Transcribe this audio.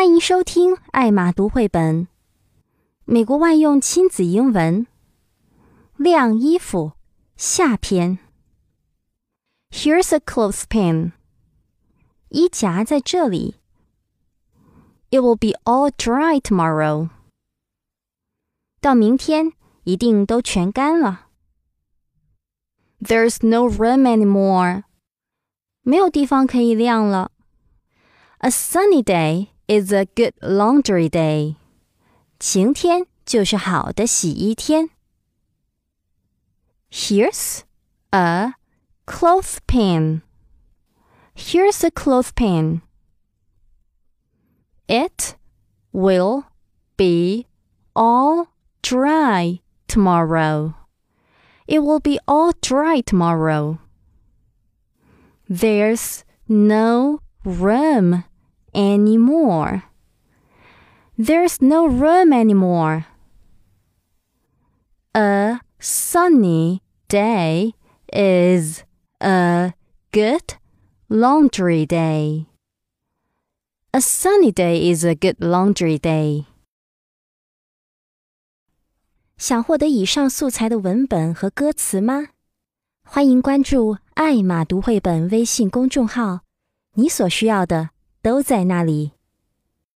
欢迎收听艾玛读绘本，美国万用亲子英文。晾衣服下篇。Here's a clothespin。衣夹在这里。It will be all dry tomorrow。到明天一定都全干了。There's no room anymore。没有地方可以晾了。A sunny day is a good laundry day. 晴天就是好的洗衣天。Here's a clothespin. Here's a clothespin. It will be all dry tomorrow. It will be all dry tomorrow. There's no room anymore. There's no room anymore. A sunny day is a good laundry day. A sunny day is a good laundry day. 想获得以上素材的文本和歌词吗？欢迎关注“艾玛读绘本”微信公众号，你所需要的都在那里。